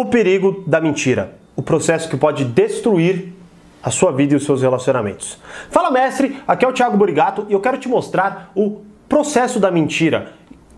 O perigo da mentira, o processo que pode destruir a sua vida e os seus relacionamentos. Fala mestre, aqui é o Thiago Burigato e eu quero te mostrar o processo da mentira,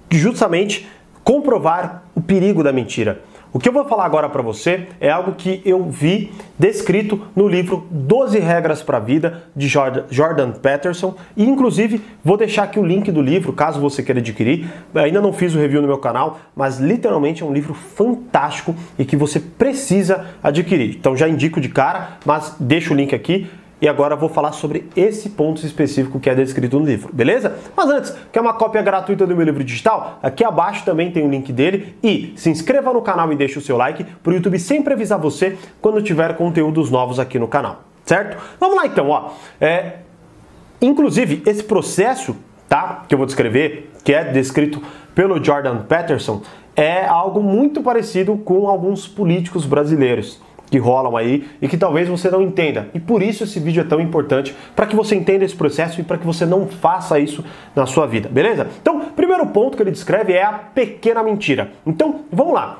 justamente comprovar o perigo da mentira. O que eu vou falar agora para você é algo que eu vi descrito no livro 12 Regras para a Vida de Jordan Peterson e inclusive vou deixar aqui o link do livro caso você queira adquirir. ainda não fiz o review no meu canal, mas literalmente é um livro fantástico e que você precisa adquirir. Então já indico de cara, mas deixo o link aqui e agora vou falar sobre esse ponto específico que é descrito no livro, beleza? Mas antes, quer uma cópia gratuita do meu livro digital? Aqui abaixo também tem o link dele e se inscreva no canal e deixe o seu like para o YouTube sempre avisar você quando tiver conteúdos novos aqui no canal, certo? Vamos lá então, ó. É, inclusive, esse processo, tá, que eu vou descrever, que é descrito pelo Jordan Peterson, é algo muito parecido com alguns políticos brasileiros que rolam aí e que talvez você não entenda. E por isso esse vídeo é tão importante para que você entenda esse processo e para que você não faça isso na sua vida, beleza? Então, primeiro ponto que ele descreve é a pequena mentira. Então, vamos lá.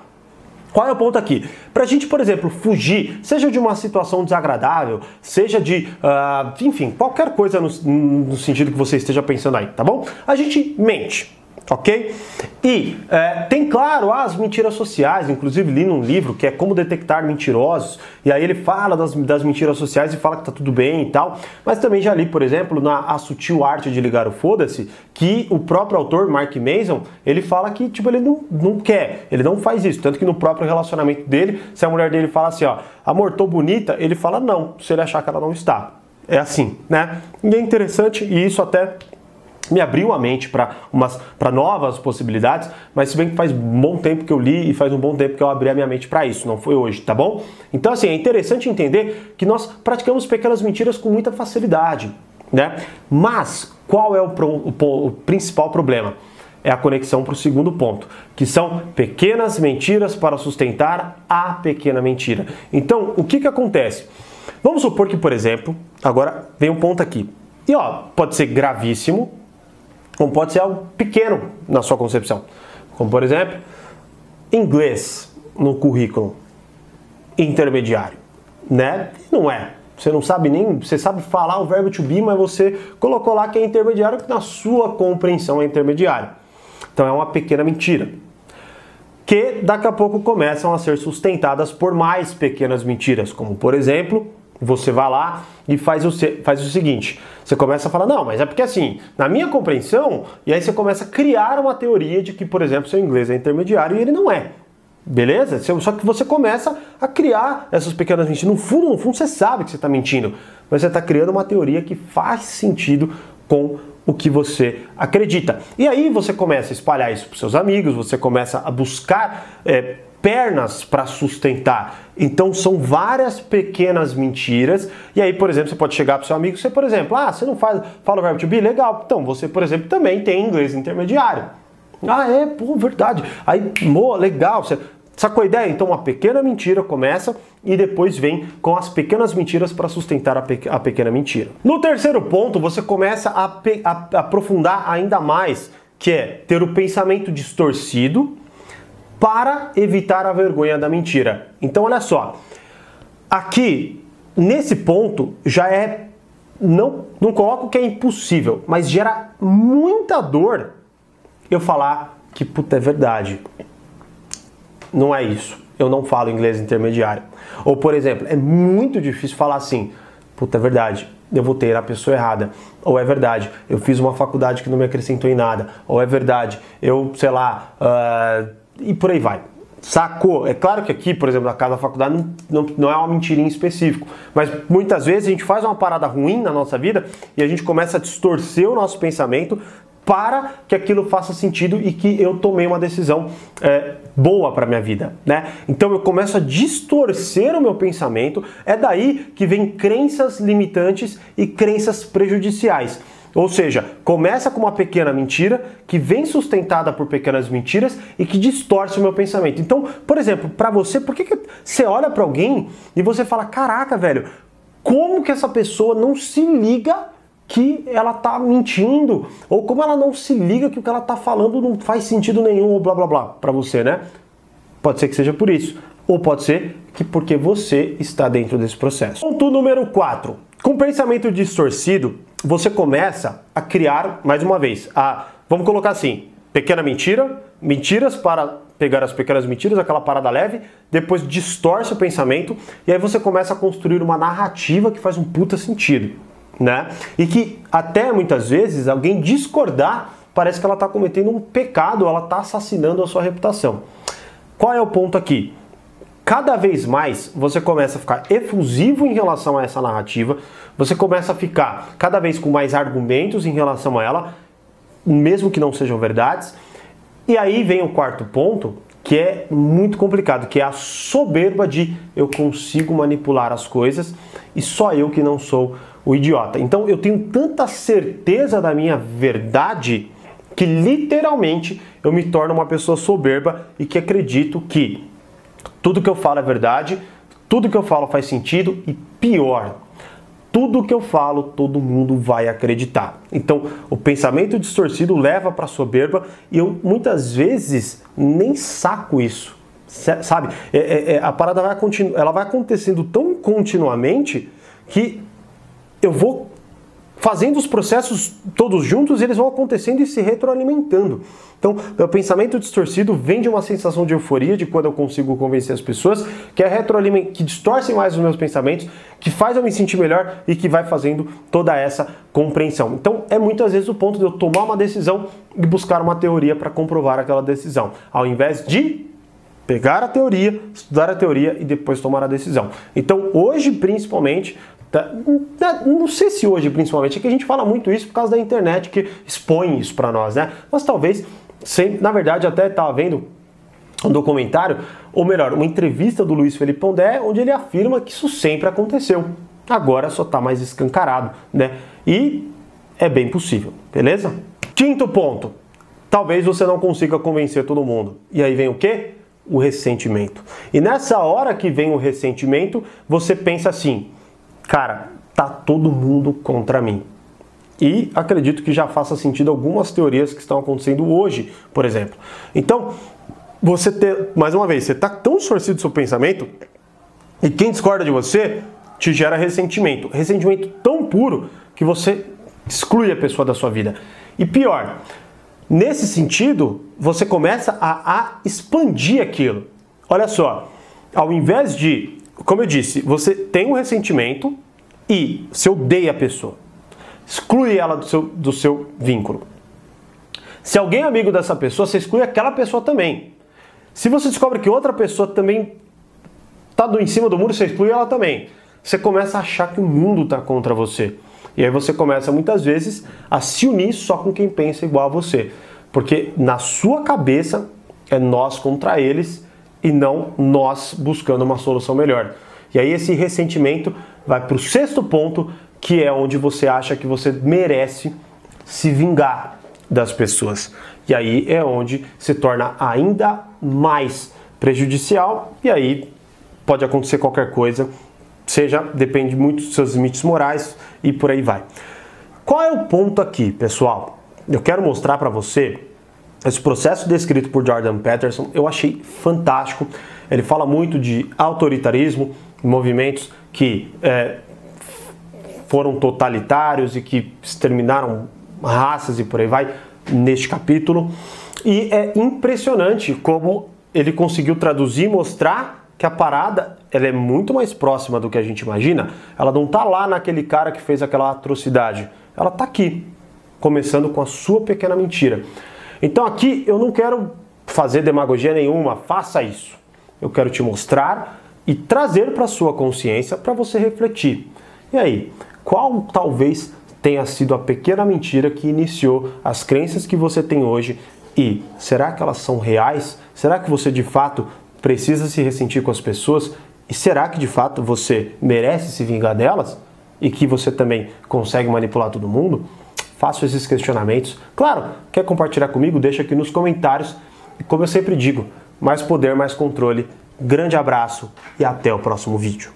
Qual é o ponto aqui? Para a gente, por exemplo, fugir, seja de uma situação desagradável, seja de, uh, enfim, qualquer coisa no, no sentido que você esteja pensando aí, tá bom? A gente mente ok? E é, tem, claro, as mentiras sociais, inclusive li num livro que é Como Detectar Mentirosos, e aí ele fala das, das mentiras sociais e fala que tá tudo bem e tal, mas também já li, por exemplo, na A Sutil Arte de Ligar o Foda-se, que o próprio autor, Mark Mason, ele fala que, tipo, ele não, não quer, ele não faz isso, tanto que no próprio relacionamento dele, se a mulher dele fala assim, ó, amor, tô bonita, ele fala não, se ele achar que ela não está. É assim, né? E é interessante, e isso até me abriu a mente para novas possibilidades, mas se bem que faz bom tempo que eu li e faz um bom tempo que eu abri a minha mente para isso, não foi hoje, tá bom? Então, assim, é interessante entender que nós praticamos pequenas mentiras com muita facilidade, né? Mas qual é o, pro, o, o principal problema? É a conexão para o segundo ponto, que são pequenas mentiras para sustentar a pequena mentira. Então, o que, que acontece? Vamos supor que, por exemplo, agora vem um ponto aqui. E ó, pode ser gravíssimo, como pode ser algo pequeno na sua concepção. Como por exemplo, inglês no currículo intermediário, né? Não é. Você não sabe nem, você sabe falar o verbo to be, mas você colocou lá que é intermediário, que na sua compreensão é intermediário. Então é uma pequena mentira. Que daqui a pouco começam a ser sustentadas por mais pequenas mentiras, como por exemplo, você vai lá e faz o, faz o seguinte: você começa a falar, não, mas é porque assim, na minha compreensão, e aí você começa a criar uma teoria de que, por exemplo, seu inglês é intermediário e ele não é. Beleza? Só que você começa a criar essas pequenas mentiras. No fundo, no fundo, você sabe que você está mentindo, mas você está criando uma teoria que faz sentido com o que você acredita. E aí você começa a espalhar isso para seus amigos, você começa a buscar. É, pernas para sustentar. Então são várias pequenas mentiras. E aí, por exemplo, você pode chegar para seu amigo, você, por exemplo, ah, você não faz, fala o verbo to be, legal. Então, você, por exemplo, também tem inglês intermediário. Ah, é, pô, verdade. Aí, boa, legal. Você sacou a ideia? Então, uma pequena mentira começa e depois vem com as pequenas mentiras para sustentar a, pe a, pequena mentira. No terceiro ponto, você começa a, a aprofundar ainda mais, que é ter o pensamento distorcido para evitar a vergonha da mentira. Então, olha só, aqui nesse ponto já é não não coloco que é impossível, mas gera muita dor eu falar que puta é verdade. Não é isso. Eu não falo inglês intermediário. Ou por exemplo, é muito difícil falar assim, puta é verdade. Eu ter a pessoa errada. Ou é verdade, eu fiz uma faculdade que não me acrescentou em nada. Ou é verdade, eu, sei lá, uh, e por aí vai. Sacou? É claro que aqui, por exemplo, na casa da faculdade não, não, não é uma mentirinha específico, mas muitas vezes a gente faz uma parada ruim na nossa vida e a gente começa a distorcer o nosso pensamento para que aquilo faça sentido e que eu tomei uma decisão é, boa para minha vida, né? Então eu começo a distorcer o meu pensamento. É daí que vem crenças limitantes e crenças prejudiciais. Ou seja, começa com uma pequena mentira que vem sustentada por pequenas mentiras e que distorce o meu pensamento. Então, por exemplo, para você, por que, que você olha para alguém e você fala: "Caraca, velho, como que essa pessoa não se liga que ela tá mentindo? Ou como ela não se liga que o que ela tá falando não faz sentido nenhum ou blá blá blá para você, né? Pode ser que seja por isso. Ou pode ser que porque você está dentro desse processo. Ponto número 4. Com pensamento distorcido, você começa a criar, mais uma vez, a, vamos colocar assim, pequena mentira, mentiras para pegar as pequenas mentiras, aquela parada leve, depois distorce o pensamento e aí você começa a construir uma narrativa que faz um puta sentido, né? E que até muitas vezes alguém discordar parece que ela está cometendo um pecado, ela está assassinando a sua reputação. Qual é o ponto aqui? Cada vez mais você começa a ficar efusivo em relação a essa narrativa, você começa a ficar cada vez com mais argumentos em relação a ela, mesmo que não sejam verdades e aí vem o quarto ponto, que é muito complicado, que é a soberba de eu consigo manipular as coisas e só eu que não sou o idiota. Então eu tenho tanta certeza da minha verdade que literalmente eu me torno uma pessoa soberba e que acredito que tudo que eu falo é verdade, tudo que eu falo faz sentido e pior, tudo que eu falo, todo mundo vai acreditar. Então, o pensamento distorcido leva para soberba e eu muitas vezes nem saco isso. Sabe? É, é, é, a parada vai, ela vai acontecendo tão continuamente que eu vou fazendo os processos todos juntos, eles vão acontecendo e se retroalimentando. Então, o pensamento distorcido vem de uma sensação de euforia de quando eu consigo convencer as pessoas, que é retroaliment... que distorcem mais os meus pensamentos, que faz eu me sentir melhor e que vai fazendo toda essa compreensão. Então, é muitas vezes o ponto de eu tomar uma decisão e buscar uma teoria para comprovar aquela decisão, ao invés de pegar a teoria, estudar a teoria e depois tomar a decisão. Então, hoje principalmente, Tá? Não sei se hoje, principalmente, é que a gente fala muito isso por causa da internet que expõe isso para nós, né? Mas talvez, sem, na verdade, até estava vendo um documentário, ou melhor, uma entrevista do Luiz Felipe Pondé, onde ele afirma que isso sempre aconteceu. Agora só está mais escancarado, né? E é bem possível, beleza? Quinto ponto. Talvez você não consiga convencer todo mundo. E aí vem o quê? O ressentimento. E nessa hora que vem o ressentimento, você pensa assim: cara, tá todo mundo contra mim. E acredito que já faça sentido algumas teorias que estão acontecendo hoje, por exemplo. Então, você ter, mais uma vez, você está tão distorcido do seu pensamento e quem discorda de você te gera ressentimento. Ressentimento tão puro que você exclui a pessoa da sua vida. E pior, nesse sentido, você começa a, a expandir aquilo. Olha só, ao invés de como eu disse, você tem um ressentimento e você odeia a pessoa. Exclui ela do seu, do seu vínculo. Se alguém é amigo dessa pessoa, você exclui aquela pessoa também. Se você descobre que outra pessoa também está em cima do muro, você exclui ela também. Você começa a achar que o mundo está contra você. E aí você começa muitas vezes a se unir só com quem pensa igual a você. Porque na sua cabeça é nós contra eles e não nós buscando uma solução melhor. E aí esse ressentimento vai para o sexto ponto, que é onde você acha que você merece se vingar das pessoas. E aí é onde se torna ainda mais prejudicial e aí pode acontecer qualquer coisa, seja depende muito dos seus limites morais e por aí vai. Qual é o ponto aqui, pessoal? Eu quero mostrar para você esse processo descrito por Jordan Peterson eu achei fantástico. Ele fala muito de autoritarismo, movimentos que é, foram totalitários e que exterminaram raças e por aí vai, neste capítulo. E é impressionante como ele conseguiu traduzir e mostrar que a parada ela é muito mais próxima do que a gente imagina. Ela não está lá naquele cara que fez aquela atrocidade. Ela está aqui, começando com a sua pequena mentira. Então aqui eu não quero fazer demagogia nenhuma, faça isso. Eu quero te mostrar e trazer para sua consciência para você refletir. E aí, qual talvez tenha sido a pequena mentira que iniciou as crenças que você tem hoje e será que elas são reais? Será que você de fato precisa se ressentir com as pessoas? E será que de fato você merece se vingar delas? E que você também consegue manipular todo mundo? Faço esses questionamentos. Claro, quer compartilhar comigo? Deixa aqui nos comentários. E como eu sempre digo, mais poder, mais controle. Grande abraço e até o próximo vídeo.